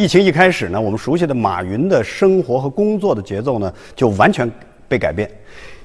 疫情一开始呢，我们熟悉的马云的生活和工作的节奏呢，就完全被改变。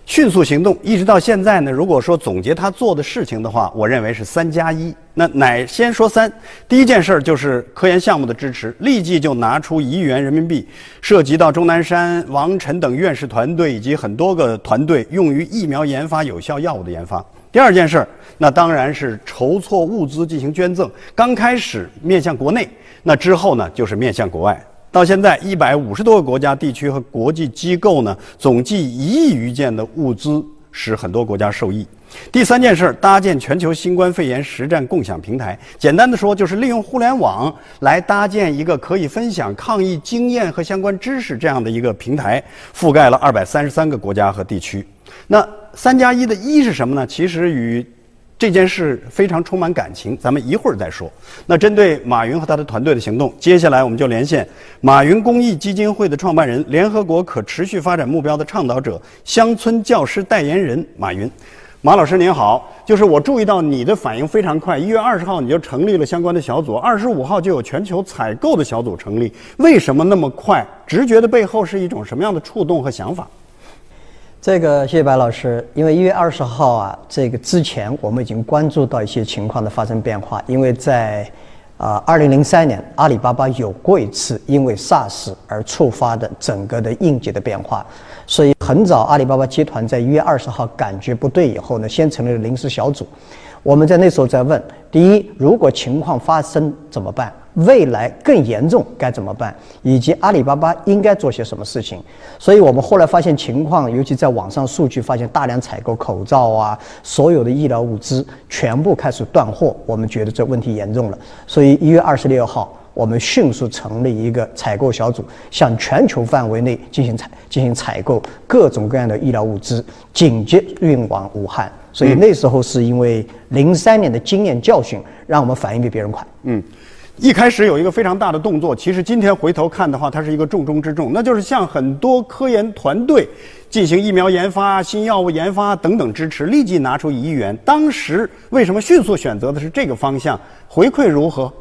迅速行动，一直到现在呢。如果说总结他做的事情的话，我认为是三加一。那乃先说三，第一件事儿就是科研项目的支持，立即就拿出一亿元人民币，涉及到钟南山、王晨等院士团队以及很多个团队，用于疫苗研发、有效药物的研发。第二件事儿，那当然是筹措物资进行捐赠。刚开始面向国内，那之后呢，就是面向国外。到现在，一百五十多个国家、地区和国际机构呢，总计一亿余件的物资，使很多国家受益。第三件事儿，搭建全球新冠肺炎实战共享平台。简单的说，就是利用互联网来搭建一个可以分享抗疫经验和相关知识这样的一个平台，覆盖了二百三十三个国家和地区。那三加一的一是什么呢？其实与这件事非常充满感情，咱们一会儿再说。那针对马云和他的团队的行动，接下来我们就连线马云公益基金会的创办人、联合国可持续发展目标的倡导者、乡村教师代言人马云。马老师您好，就是我注意到你的反应非常快，一月二十号你就成立了相关的小组，二十五号就有全球采购的小组成立，为什么那么快？直觉的背后是一种什么样的触动和想法？这个谢谢白老师，因为一月二十号啊，这个之前我们已经关注到一些情况的发生变化，因为在啊二零零三年阿里巴巴有过一次因为 SARS 而触发的整个的应急的变化，所以很早阿里巴巴集团在一月二十号感觉不对以后呢，先成立了临时小组，我们在那时候在问：第一，如果情况发生怎么办？未来更严重该怎么办？以及阿里巴巴应该做些什么事情？所以我们后来发现情况，尤其在网上数据发现大量采购口罩啊，所有的医疗物资全部开始断货，我们觉得这问题严重了。所以一月二十六号，我们迅速成立一个采购小组，向全球范围内进行采进行采购各种各样的医疗物资，紧急运往武汉。所以那时候是因为零三年的经验教训，让我们反应比别人快。嗯。一开始有一个非常大的动作，其实今天回头看的话，它是一个重中之重，那就是向很多科研团队进行疫苗研发、新药物研发等等支持，立即拿出一亿元。当时为什么迅速选择的是这个方向？回馈如何？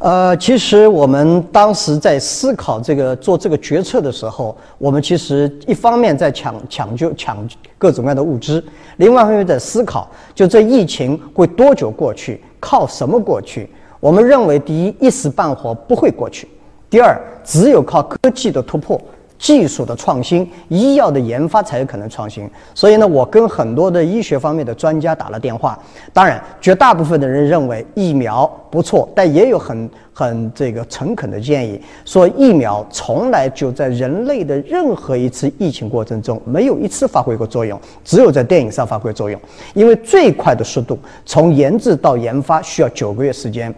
呃，其实我们当时在思考这个做这个决策的时候，我们其实一方面在抢抢救抢各种各样的物资，另外一方面在思考，就这疫情会多久过去，靠什么过去？我们认为，第一，一时半会不会过去；第二，只有靠科技的突破。技术的创新，医药的研发才有可能创新。所以呢，我跟很多的医学方面的专家打了电话。当然，绝大部分的人认为疫苗不错，但也有很很这个诚恳的建议，说疫苗从来就在人类的任何一次疫情过程中没有一次发挥过作用，只有在电影上发挥作用。因为最快的速度，从研制到研发需要九个月时间。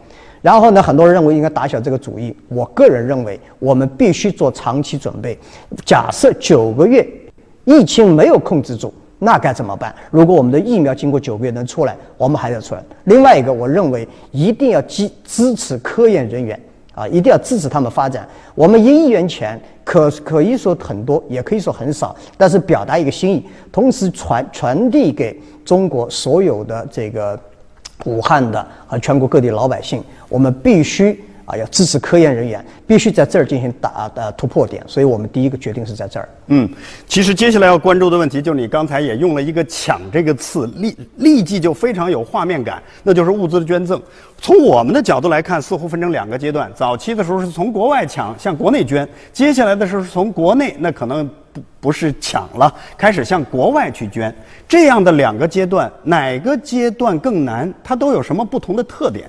然后呢，很多人认为应该打消这个主意。我个人认为，我们必须做长期准备。假设九个月疫情没有控制住，那该怎么办？如果我们的疫苗经过九个月能出来，我们还要出来。另外一个，我认为一定要支支持科研人员啊，一定要支持他们发展。我们一亿元钱可可以说很多，也可以说很少，但是表达一个心意，同时传传递给中国所有的这个。武汉的和全国各地老百姓，我们必须啊要支持科研人员，必须在这儿进行打的突破点，所以我们第一个决定是在这儿。嗯，其实接下来要关注的问题，就是你刚才也用了一个“抢”这个词，立立即就非常有画面感，那就是物资的捐赠。从我们的角度来看，似乎分成两个阶段，早期的时候是从国外抢向国内捐，接下来的时候是从国内，那可能。不不是抢了，开始向国外去捐，这样的两个阶段，哪个阶段更难？它都有什么不同的特点？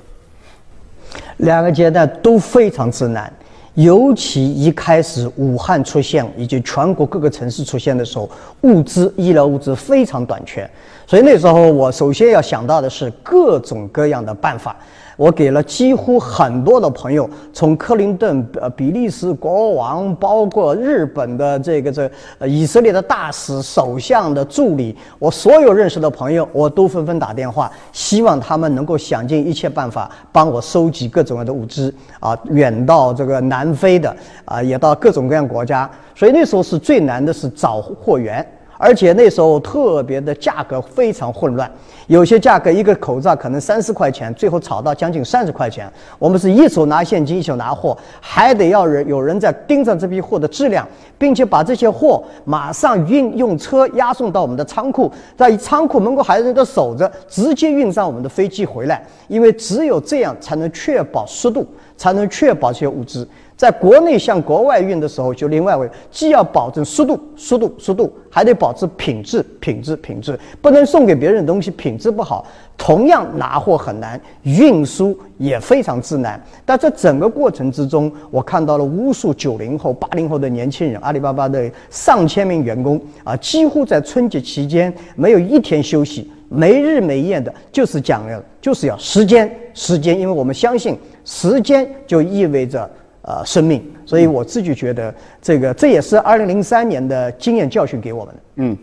两个阶段都非常之难，尤其一开始武汉出现以及全国各个城市出现的时候，物资医疗物资非常短缺，所以那时候我首先要想到的是各种各样的办法。我给了几乎很多的朋友，从克林顿、呃比利时国王，包括日本的这个这呃以色列的大使、首相的助理，我所有认识的朋友，我都纷纷打电话，希望他们能够想尽一切办法帮我收集各种各样的物资啊，远到这个南非的啊，也到各种各样国家。所以那时候是最难的是找货源。而且那时候特别的价格非常混乱，有些价格一个口罩可能三四块钱，最后炒到将近三十块钱。我们是一手拿现金，一手拿货，还得要人有人在盯着这批货的质量，并且把这些货马上运用车押送到我们的仓库，在仓库门口还有人在守着，直接运上我们的飞机回来。因为只有这样才能确保湿度，才能确保这些物资。在国内向国外运的时候，就另外为，既要保证速度、速度、速度，还得保持品质、品质、品质，不能送给别人的东西品质不好。同样拿货很难，运输也非常之难。但在整个过程之中，我看到了无数九零后、八零后的年轻人，阿里巴巴的上千名员工啊，几乎在春节期间没有一天休息，没日没夜的，就是讲了，就是要时间，时间，因为我们相信时间就意味着。呃，生命，所以我自己觉得，这个这也是二零零三年的经验教训给我们的。嗯，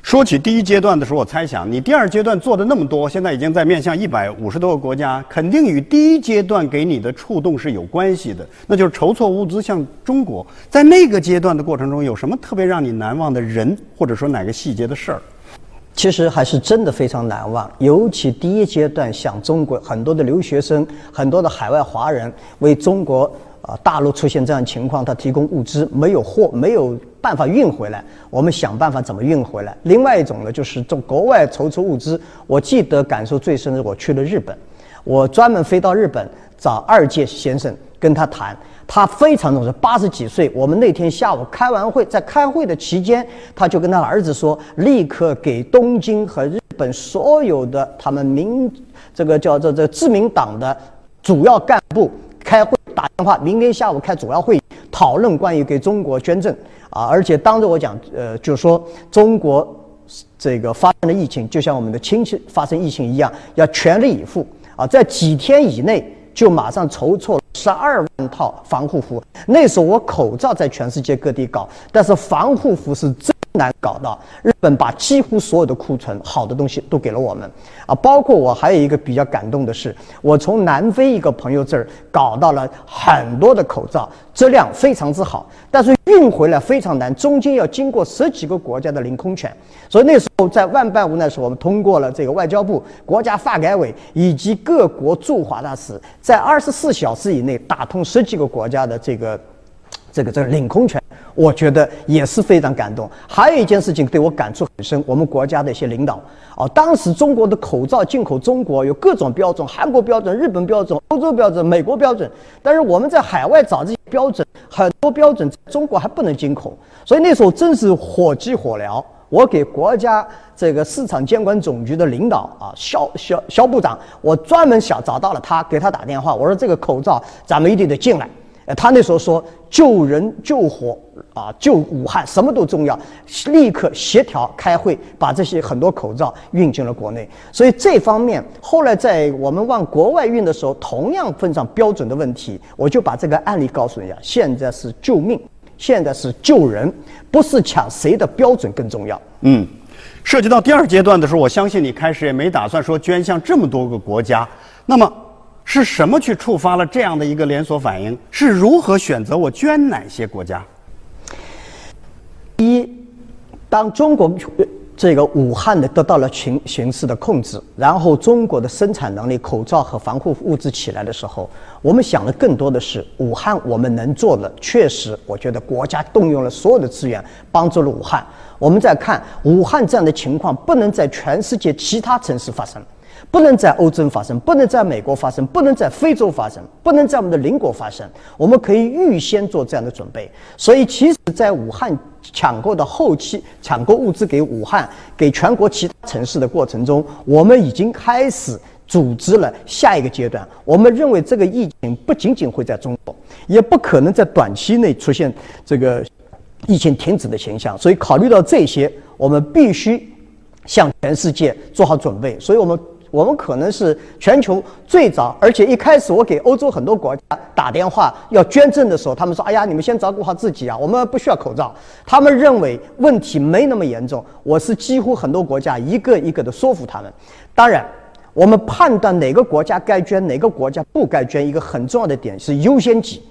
说起第一阶段的时候，我猜想你第二阶段做的那么多，现在已经在面向一百五十多个国家，肯定与第一阶段给你的触动是有关系的。那就是筹措物资向中国，在那个阶段的过程中，有什么特别让你难忘的人，或者说哪个细节的事儿？其实还是真的非常难忘，尤其第一阶段向中国很多的留学生，很多的海外华人为中国。啊，大陆出现这样情况，他提供物资没有货，没有办法运回来，我们想办法怎么运回来。另外一种呢，就是从国外筹出物资。我记得感受最深的，我去了日本，我专门飞到日本找二届先生跟他谈，他非常重视，八十几岁。我们那天下午开完会，在开会的期间，他就跟他儿子说，立刻给东京和日本所有的他们民这个叫做这自民党的主要干部开会。打电话，明天下午开主要会议，讨论关于给中国捐赠啊，而且当着我讲，呃，就说中国这个发生的疫情，就像我们的亲戚发生疫情一样，要全力以赴啊，在几天以内就马上筹措十二万套防护服。那时候我口罩在全世界各地搞，但是防护服是真。难搞到，日本把几乎所有的库存好的东西都给了我们，啊，包括我还有一个比较感动的是，我从南非一个朋友这儿搞到了很多的口罩，质量非常之好，但是运回来非常难，中间要经过十几个国家的领空权，所以那时候在万般无奈时候，我们通过了这个外交部、国家发改委以及各国驻华大使，在二十四小时以内打通十几个国家的这个。这个这个领空权，我觉得也是非常感动。还有一件事情对我感触很深，我们国家的一些领导啊，当时中国的口罩进口中国有各种标准，韩国标准、日本标准、欧洲标准、美国标准，但是我们在海外找这些标准，很多标准中国还不能进口，所以那时候真是火急火燎。我给国家这个市场监管总局的领导啊，肖肖肖部长，我专门想找到了他，给他打电话，我说这个口罩咱们一定得进来。他那时候说救人救火啊，救武汉什么都重要，立刻协调开会，把这些很多口罩运进了国内。所以这方面后来在我们往国外运的时候，同样碰上标准的问题。我就把这个案例告诉人家：现在是救命，现在是救人，不是抢谁的标准更重要。嗯，涉及到第二阶段的时候，我相信你开始也没打算说捐向这么多个国家。那么。是什么去触发了这样的一个连锁反应？是如何选择我捐哪些国家？一，当中国这个武汉的得到了形形势的控制，然后中国的生产能力、口罩和防护物资起来的时候，我们想的更多的是武汉我们能做的，确实，我觉得国家动用了所有的资源帮助了武汉。我们再看武汉这样的情况，不能在全世界其他城市发生。不能在欧洲发生，不能在美国发生，不能在非洲发生，不能在我们的邻国发生。我们可以预先做这样的准备。所以，其实，在武汉抢购的后期，抢购物资给武汉、给全国其他城市的过程中，我们已经开始组织了下一个阶段。我们认为，这个疫情不仅仅会在中国，也不可能在短期内出现这个疫情停止的现象。所以，考虑到这些，我们必须向全世界做好准备。所以我们。我们可能是全球最早，而且一开始我给欧洲很多国家打电话要捐赠的时候，他们说：“哎呀，你们先照顾好自己啊，我们不需要口罩。”他们认为问题没那么严重。我是几乎很多国家一个一个的说服他们。当然，我们判断哪个国家该捐，哪个国家不该捐，一个很重要的点是优先级：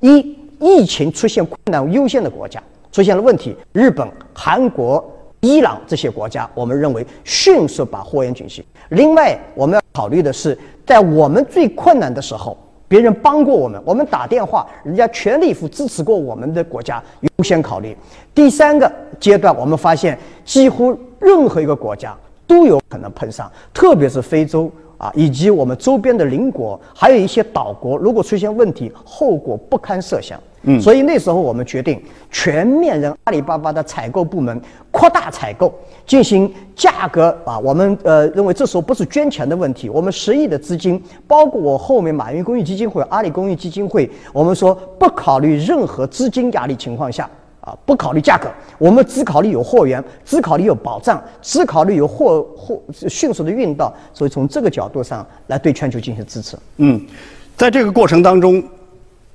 一，疫情出现困难优先的国家出现了问题，日本、韩国。伊朗这些国家，我们认为迅速把货源紧系。另外，我们要考虑的是，在我们最困难的时候，别人帮过我们，我们打电话，人家全力以赴支持过我们的国家，优先考虑。第三个阶段，我们发现几乎任何一个国家都有可能碰上，特别是非洲。啊，以及我们周边的邻国，还有一些岛国，如果出现问题，后果不堪设想。嗯，所以那时候我们决定全面让阿里巴巴的采购部门扩大采购，进行价格啊。我们呃认为这时候不是捐钱的问题，我们十亿的资金，包括我后面马云公益基金会、阿里公益基金会，我们说不考虑任何资金压力情况下。啊，不考虑价格，我们只考虑有货源，只考虑有保障，只考虑有货货迅速的运到，所以从这个角度上来对全球进行支持。嗯，在这个过程当中，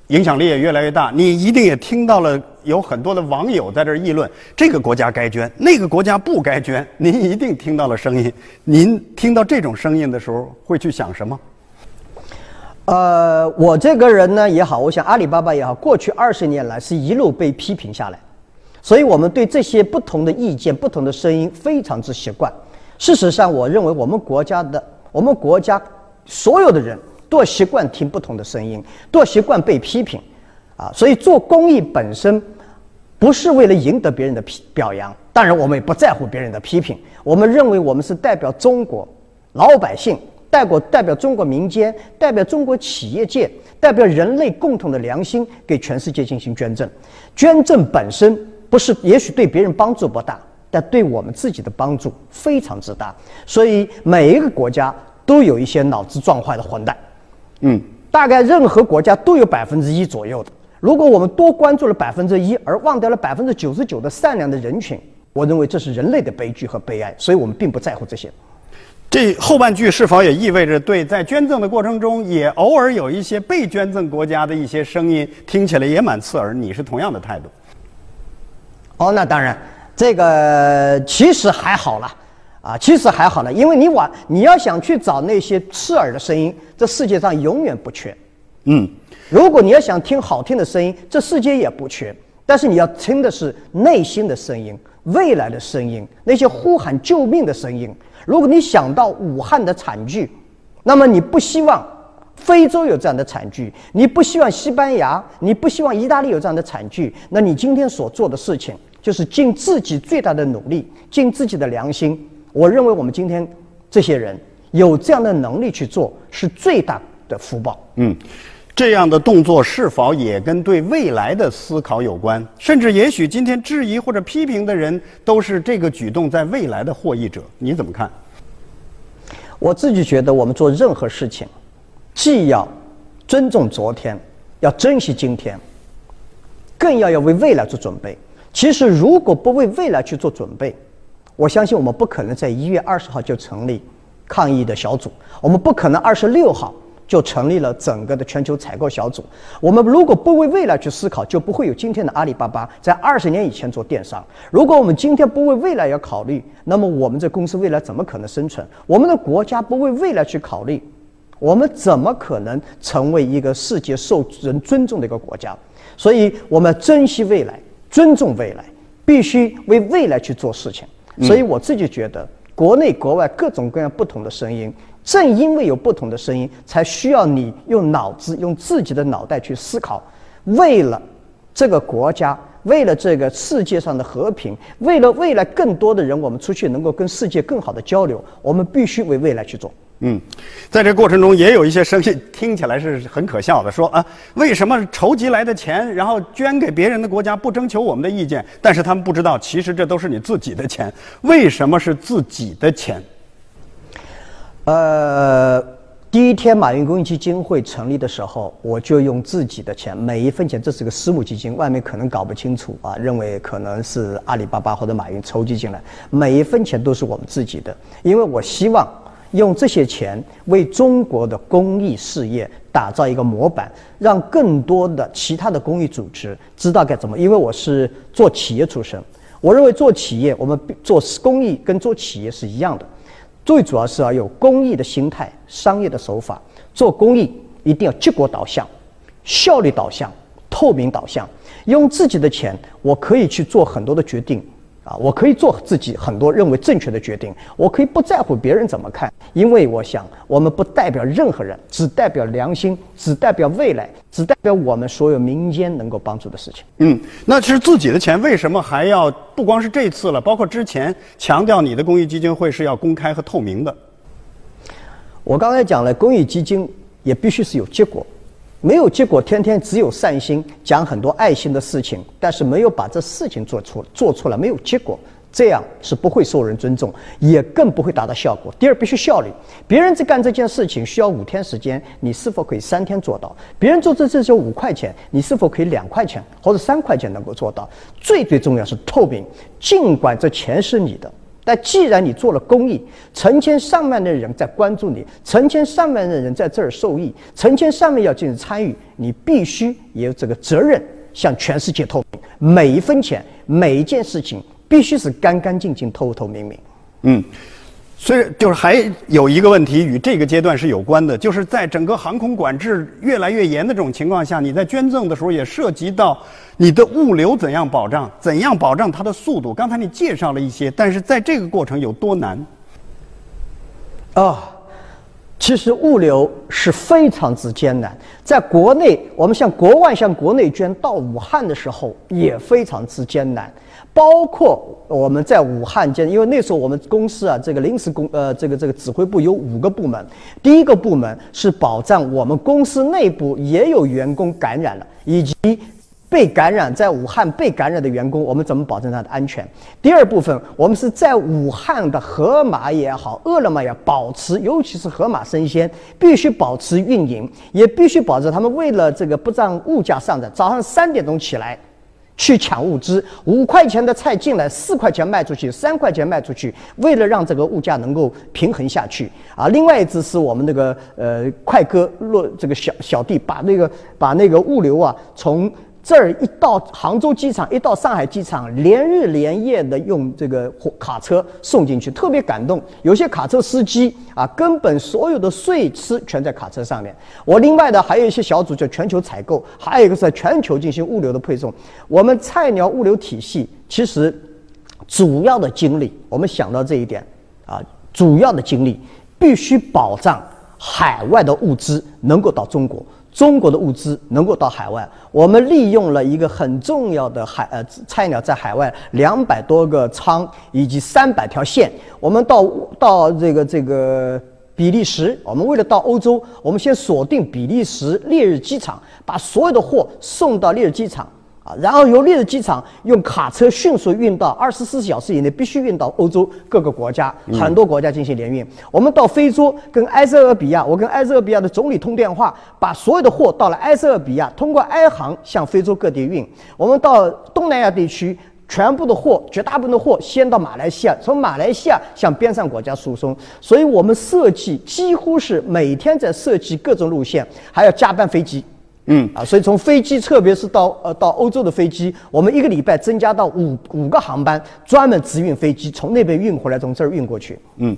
影响力也越来越大。你一定也听到了有很多的网友在这议论，这个国家该捐，那个国家不该捐。您一定听到了声音。您听到这种声音的时候，会去想什么？呃，我这个人呢也好，我想阿里巴巴也好，过去二十年来是一路被批评下来，所以我们对这些不同的意见、不同的声音非常之习惯。事实上，我认为我们国家的、我们国家所有的人都习惯听不同的声音，都习惯被批评，啊，所以做公益本身不是为了赢得别人的批表扬，当然我们也不在乎别人的批评，我们认为我们是代表中国老百姓。代表代表中国民间，代表中国企业界，代表人类共同的良心，给全世界进行捐赠。捐赠本身不是，也许对别人帮助不大，但对我们自己的帮助非常之大。所以每一个国家都有一些脑子撞坏的混蛋，嗯，大概任何国家都有百分之一左右的。如果我们多关注了百分之一，而忘掉了百分之九十九的善良的人群，我认为这是人类的悲剧和悲哀。所以我们并不在乎这些。这后半句是否也意味着，对在捐赠的过程中，也偶尔有一些被捐赠国家的一些声音，听起来也蛮刺耳？你是同样的态度？哦，那当然，这个其实还好了，啊，其实还好了，因为你往你要想去找那些刺耳的声音，这世界上永远不缺。嗯，如果你要想听好听的声音，这世界也不缺。但是你要听的是内心的声音，未来的声音，那些呼喊救命的声音。如果你想到武汉的惨剧，那么你不希望非洲有这样的惨剧，你不希望西班牙，你不希望意大利有这样的惨剧，那你今天所做的事情就是尽自己最大的努力，尽自己的良心。我认为我们今天这些人有这样的能力去做，是最大的福报。嗯。这样的动作是否也跟对未来的思考有关？甚至也许今天质疑或者批评的人都是这个举动在未来的获益者？你怎么看？我自己觉得，我们做任何事情，既要尊重昨天，要珍惜今天，更要要为未来做准备。其实，如果不为未来去做准备，我相信我们不可能在一月二十号就成立抗疫的小组，我们不可能二十六号。就成立了整个的全球采购小组。我们如果不为未来去思考，就不会有今天的阿里巴巴在二十年以前做电商。如果我们今天不为未来要考虑，那么我们这公司未来怎么可能生存？我们的国家不为未来去考虑，我们怎么可能成为一个世界受人尊重的一个国家？所以，我们珍惜未来，尊重未来，必须为未来去做事情。所以，我自己觉得，国内国外各种各样不同的声音。正因为有不同的声音，才需要你用脑子、用自己的脑袋去思考。为了这个国家，为了这个世界上的和平，为了未来更多的人，我们出去能够跟世界更好的交流，我们必须为未来去做。嗯，在这过程中也有一些声音听起来是很可笑的，说啊，为什么筹集来的钱，然后捐给别人的国家不征求我们的意见？但是他们不知道，其实这都是你自己的钱。为什么是自己的钱？呃，第一天马云公益基金会成立的时候，我就用自己的钱，每一分钱，这是个私募基金，外面可能搞不清楚啊，认为可能是阿里巴巴或者马云筹集进来，每一分钱都是我们自己的，因为我希望用这些钱为中国的公益事业打造一个模板，让更多的其他的公益组织知道该怎么。因为我是做企业出身，我认为做企业，我们做公益跟做企业是一样的。最主要是要有公益的心态、商业的手法。做公益一定要结果导向、效率导向、透明导向。用自己的钱，我可以去做很多的决定，啊，我可以做自己很多认为正确的决定，我可以不在乎别人怎么看，因为我想我们不代表任何人，只代表良心，只代表未来，只代表我们所有民间能够帮助的事情。嗯，那是自己的钱，为什么还要不光是这次了，包括之前强调你的公益基金会是要公开和透明的？我刚才讲了，公益基金也必须是有结果。没有结果，天天只有善心，讲很多爱心的事情，但是没有把这事情做出做出来，没有结果，这样是不会受人尊重，也更不会达到效果。第二，必须效率，别人在干这件事情需要五天时间，你是否可以三天做到？别人做这这就五块钱，你是否可以两块钱或者三块钱能够做到？最最重要是透明，尽管这钱是你的。但既然你做了公益，成千上万的人在关注你，成千上万的人在这儿受益，成千上万要进行参与，你必须也有这个责任向全世界透明，每一分钱，每一件事情必须是干干净净、透透明明。嗯。所以，就是还有一个问题与这个阶段是有关的，就是在整个航空管制越来越严的这种情况下，你在捐赠的时候也涉及到你的物流怎样保障，怎样保障它的速度。刚才你介绍了一些，但是在这个过程有多难？啊。其实物流是非常之艰难，在国内，我们向国外向国内捐到武汉的时候也非常之艰难，包括我们在武汉捐，因为那时候我们公司啊，这个临时公呃这个这个指挥部有五个部门，第一个部门是保障我们公司内部也有员工感染了，以及。被感染在武汉被感染的员工，我们怎么保证他的安全？第二部分，我们是在武汉的盒马也好，饿了么也保持，尤其是盒马生鲜，必须保持运营，也必须保证他们为了这个不让物价上涨，早上三点钟起来去抢物资，五块钱的菜进来，四块钱卖出去，三块钱卖出去，为了让这个物价能够平衡下去啊。另外一只是我们那个呃快哥落这个小小弟把那个把那个物流啊从。这儿一到杭州机场，一到上海机场，连日连夜的用这个火卡车送进去，特别感动。有些卡车司机啊，根本所有的税吃全在卡车上面。我另外的还有一些小组叫全球采购，还有一个是在全球进行物流的配送。我们菜鸟物流体系其实主要的精力，我们想到这一点啊，主要的精力必须保障海外的物资能够到中国。中国的物资能够到海外，我们利用了一个很重要的海呃菜鸟在海外两百多个仓以及三百条线，我们到到这个这个比利时，我们为了到欧洲，我们先锁定比利时烈日机场，把所有的货送到烈日机场。然后由烈日机场用卡车迅速运到二十四小时以内必须运到欧洲各个国家，很多国家进行联运。我们到非洲跟埃塞俄比亚，我跟埃塞俄比亚的总理通电话，把所有的货到了埃塞俄比亚，通过埃航向非洲各地运。我们到东南亚地区，全部的货，绝大部分的货先到马来西亚，从马来西亚向边上国家输送。所以我们设计几乎是每天在设计各种路线，还要加班飞机。嗯啊，所以从飞机，特别是到呃到欧洲的飞机，我们一个礼拜增加到五五个航班，专门直运飞机从那边运回来，从这儿运过去。嗯，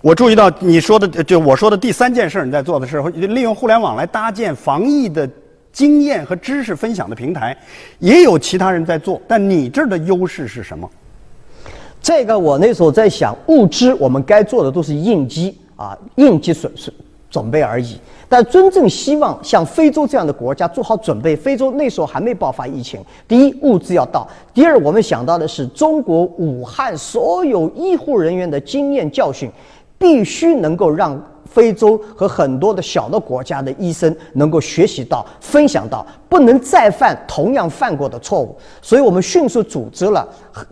我注意到你说的，就我说的第三件事，你在做的时候利用互联网来搭建防疫的经验和知识分享的平台，也有其他人在做，但你这儿的优势是什么？这个我那时候在想，物资我们该做的都是应急啊，应急损失准备而已。但真正希望像非洲这样的国家做好准备。非洲那时候还没爆发疫情。第一，物资要到；第二，我们想到的是中国武汉所有医护人员的经验教训，必须能够让非洲和很多的小的国家的医生能够学习到、分享到。不能再犯同样犯过的错误，所以我们迅速组织了、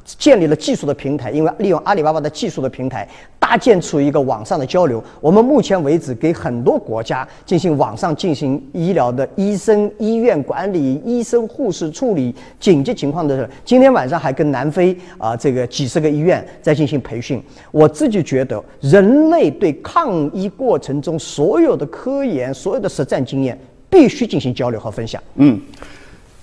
建立了技术的平台，因为利用阿里巴巴的技术的平台，搭建出一个网上的交流。我们目前为止给很多国家进行网上进行医疗的医生、医院管理、医生、护士处理紧急情况的。今天晚上还跟南非啊这个几十个医院在进行培训。我自己觉得，人类对抗疫过程中所有的科研、所有的实战经验。必须进行交流和分享。嗯，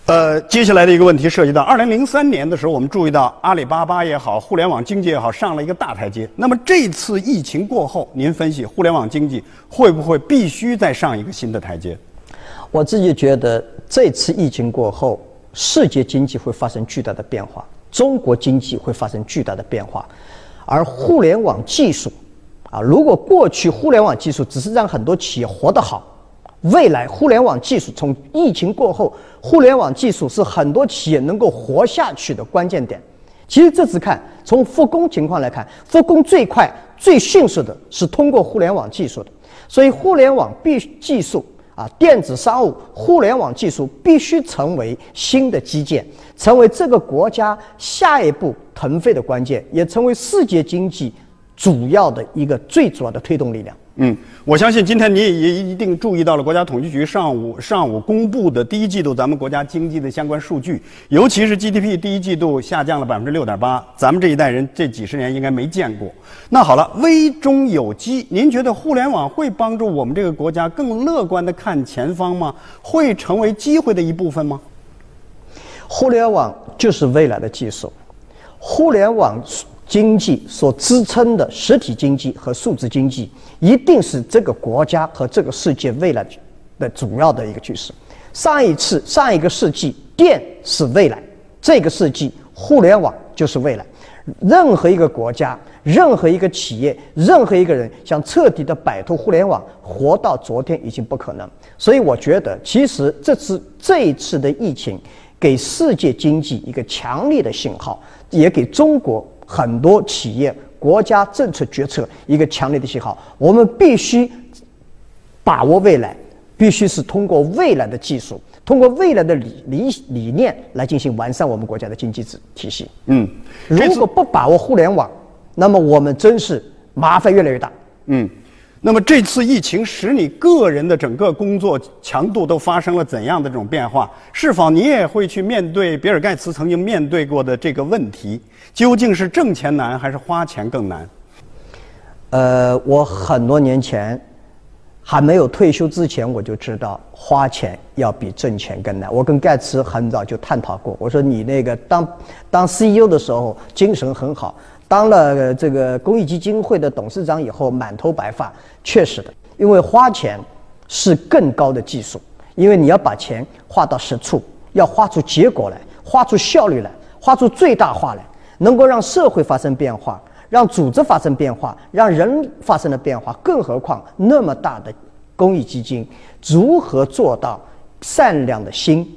呃，接下来的一个问题涉及到二零零三年的时候，我们注意到阿里巴巴也好，互联网经济也好，上了一个大台阶。那么这次疫情过后，您分析互联网经济会不会必须再上一个新的台阶？我自己觉得，这次疫情过后，世界经济会发生巨大的变化。中国经济会发生巨大的变化。而互联网技术，啊，如果过去互联网技术只是让很多企业活得好，未来互联网技术从疫情过后，互联网技术是很多企业能够活下去的关键点。其实这次看，从复工情况来看，复工最快、最迅速的是通过互联网技术的。所以，互联网必技术啊，电子商务、互联网技术必须成为新的基建，成为这个国家下一步腾飞的关键，也成为世界经济主要的一个最主要的推动力量。嗯，我相信今天你也一定注意到了国家统计局上午上午公布的第一季度咱们国家经济的相关数据，尤其是 GDP 第一季度下降了百分之六点八，咱们这一代人这几十年应该没见过。那好了，危中有机，您觉得互联网会帮助我们这个国家更乐观的看前方吗？会成为机会的一部分吗？互联网就是未来的技术，互联网。经济所支撑的实体经济和数字经济，一定是这个国家和这个世界未来的主要的一个趋势。上一次上一个世纪，电是未来；这个世纪，互联网就是未来。任何一个国家、任何一个企业、任何一个人想彻底的摆脱互联网，活到昨天已经不可能。所以，我觉得，其实这次这一次的疫情，给世界经济一个强烈的信号，也给中国。很多企业、国家政策决策一个强烈的信号，我们必须把握未来，必须是通过未来的技术，通过未来的理理理念来进行完善我们国家的经济体体系。嗯，如果不把握互联网，那么我们真是麻烦越来越大。嗯。那么这次疫情使你个人的整个工作强度都发生了怎样的这种变化？是否你也会去面对比尔盖茨曾经面对过的这个问题？究竟是挣钱难还是花钱更难？呃，我很多年前还没有退休之前，我就知道花钱要比挣钱更难。我跟盖茨很早就探讨过，我说你那个当当 CEO 的时候精神很好。当了这个公益基金会的董事长以后，满头白发，确实的，因为花钱是更高的技术，因为你要把钱花到实处，要花出结果来，花出效率来，花出最大化来，能够让社会发生变化，让组织发生变化，让人发生了变化。更何况那么大的公益基金，如何做到善良的心、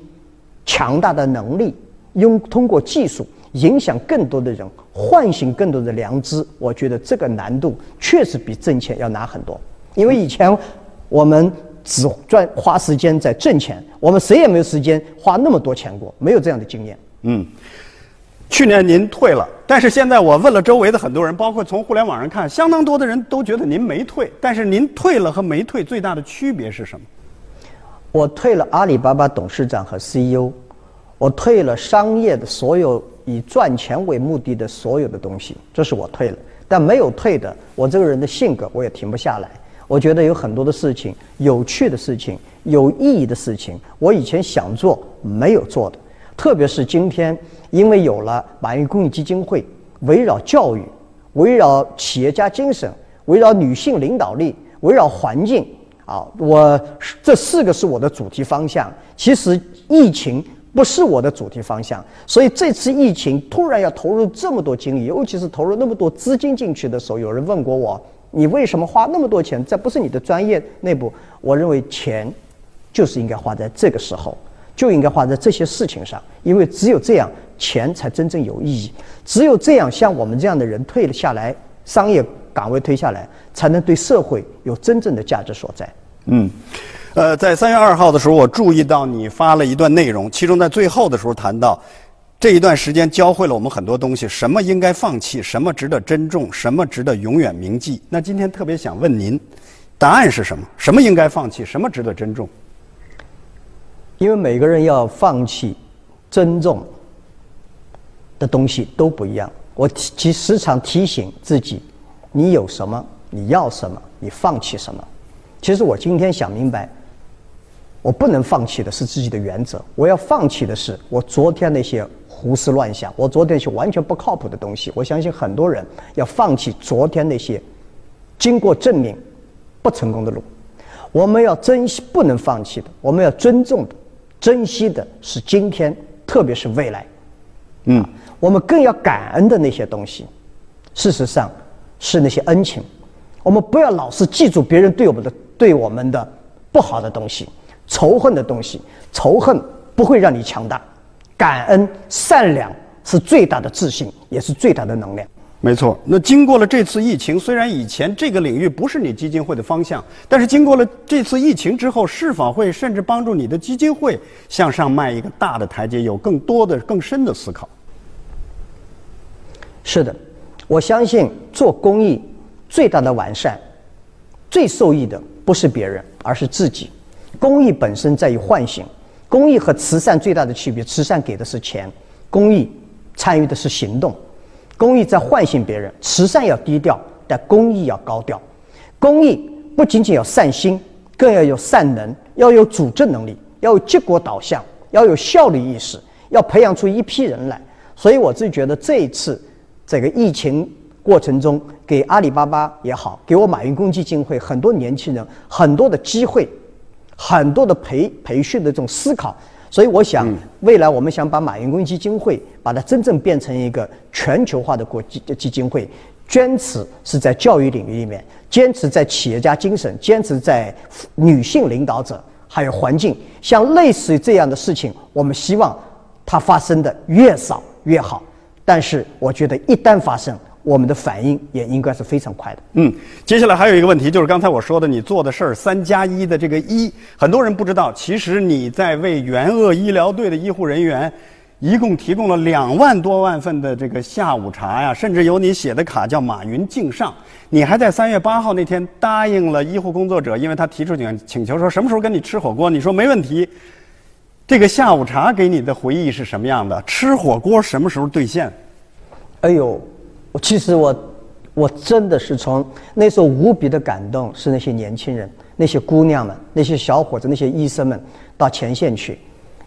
强大的能力，用通过技术影响更多的人？唤醒更多的良知，我觉得这个难度确实比挣钱要难很多。因为以前我们只赚花时间在挣钱，我们谁也没有时间花那么多钱过，没有这样的经验。嗯，去年您退了，但是现在我问了周围的很多人，包括从互联网上看，相当多的人都觉得您没退。但是您退了和没退最大的区别是什么？我退了阿里巴巴董事长和 CEO，我退了商业的所有。以赚钱为目的的所有的东西，这是我退了，但没有退的。我这个人的性格，我也停不下来。我觉得有很多的事情，有趣的事情，有意义的事情，我以前想做没有做的。特别是今天，因为有了马云公益基金会，围绕教育，围绕企业家精神，围绕女性领导力，围绕环境啊，我这四个是我的主题方向。其实疫情。不是我的主题方向，所以这次疫情突然要投入这么多精力，尤其是投入那么多资金进去的时候，有人问过我：“你为什么花那么多钱？这不是你的专业内部。”我认为钱就是应该花在这个时候，就应该花在这些事情上，因为只有这样，钱才真正有意义。只有这样，像我们这样的人退了下来，商业岗位退下来，才能对社会有真正的价值所在。嗯。呃，在三月二号的时候，我注意到你发了一段内容，其中在最后的时候谈到，这一段时间教会了我们很多东西，什么应该放弃，什么值得珍重，什么值得永远铭记。那今天特别想问您，答案是什么？什么应该放弃，什么值得珍重？因为每个人要放弃、尊重的东西都不一样。我提时常提醒自己：你有什么，你要什么，你放弃什么。其实我今天想明白。我不能放弃的是自己的原则，我要放弃的是我昨天那些胡思乱想，我昨天那些完全不靠谱的东西。我相信很多人要放弃昨天那些经过证明不成功的路。我们要珍惜，不能放弃的，我们要尊重的、珍惜的是今天，特别是未来。嗯，我们更要感恩的那些东西，事实上是那些恩情。我们不要老是记住别人对我们的对我们的不好的东西、仇恨的东西。仇恨不会让你强大，感恩、善良是最大的自信，也是最大的能量。没错。那经过了这次疫情，虽然以前这个领域不是你基金会的方向，但是经过了这次疫情之后，是否会甚至帮助你的基金会向上迈一个大的台阶，有更多的、更深的思考？是的，我相信做公益。最大的完善，最受益的不是别人，而是自己。公益本身在于唤醒。公益和慈善最大的区别：慈善给的是钱，公益参与的是行动。公益在唤醒别人，慈善要低调，但公益要高调。公益不仅仅要善心，更要有善能，要有组织能力，要有结果导向，要有效率意识，要培养出一批人来。所以我自己觉得这一次这个疫情。过程中，给阿里巴巴也好，给我马云公益基金会很多年轻人很多的机会，很多的培培训的这种思考。所以，我想未来我们想把马云公益基金会把它真正变成一个全球化的国际基金会，坚持是在教育领域里面，坚持在企业家精神，坚持在女性领导者，还有环境，像类似于这样的事情，我们希望它发生的越少越好。但是，我觉得一旦发生，我们的反应也应该是非常快的。嗯，接下来还有一个问题，就是刚才我说的，你做的事儿“三加一”的这个“一”，很多人不知道，其实你在为援鄂医疗队的医护人员，一共提供了两万多万份的这个下午茶呀，甚至有你写的卡叫“马云敬上”。你还在三月八号那天答应了医护工作者，因为他提出请请求说什么时候跟你吃火锅，你说没问题。这个下午茶给你的回忆是什么样的？吃火锅什么时候兑现？哎呦！我其实我，我真的是从那时候无比的感动，是那些年轻人、那些姑娘们、那些小伙子、那些医生们到前线去，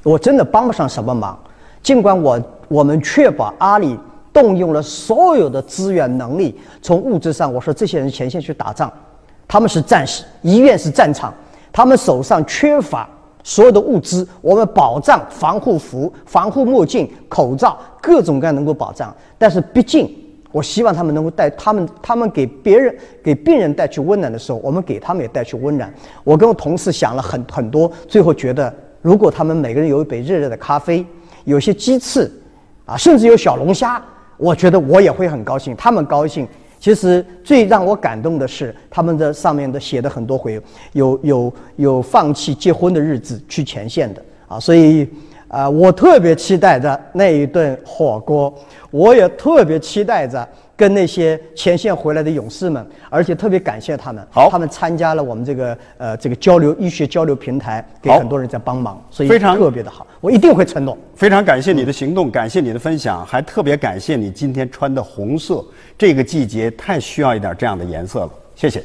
我真的帮不上什么忙。尽管我我们确保阿里动用了所有的资源能力，从物质上，我说这些人前线去打仗，他们是战士，医院是战场，他们手上缺乏所有的物资，我们保障防护服、防护墨镜、口罩，各种各样能够保障，但是毕竟。我希望他们能够带他们，他们给别人、给病人带去温暖的时候，我们给他们也带去温暖。我跟我同事想了很很多，最后觉得，如果他们每个人有一杯热热的咖啡，有些鸡翅，啊，甚至有小龙虾，我觉得我也会很高兴，他们高兴。其实最让我感动的是，他们的上面的写的很多回，有有有放弃结婚的日子去前线的啊，所以。啊，我特别期待着那一顿火锅，我也特别期待着跟那些前线回来的勇士们，而且特别感谢他们，好，他们参加了我们这个呃这个交流医学交流平台，给很多人在帮忙，所以非常特别的好，我一定会承诺。非常感谢你的行动，感谢你的分享，还特别感谢你今天穿的红色，这个季节太需要一点这样的颜色了，谢谢。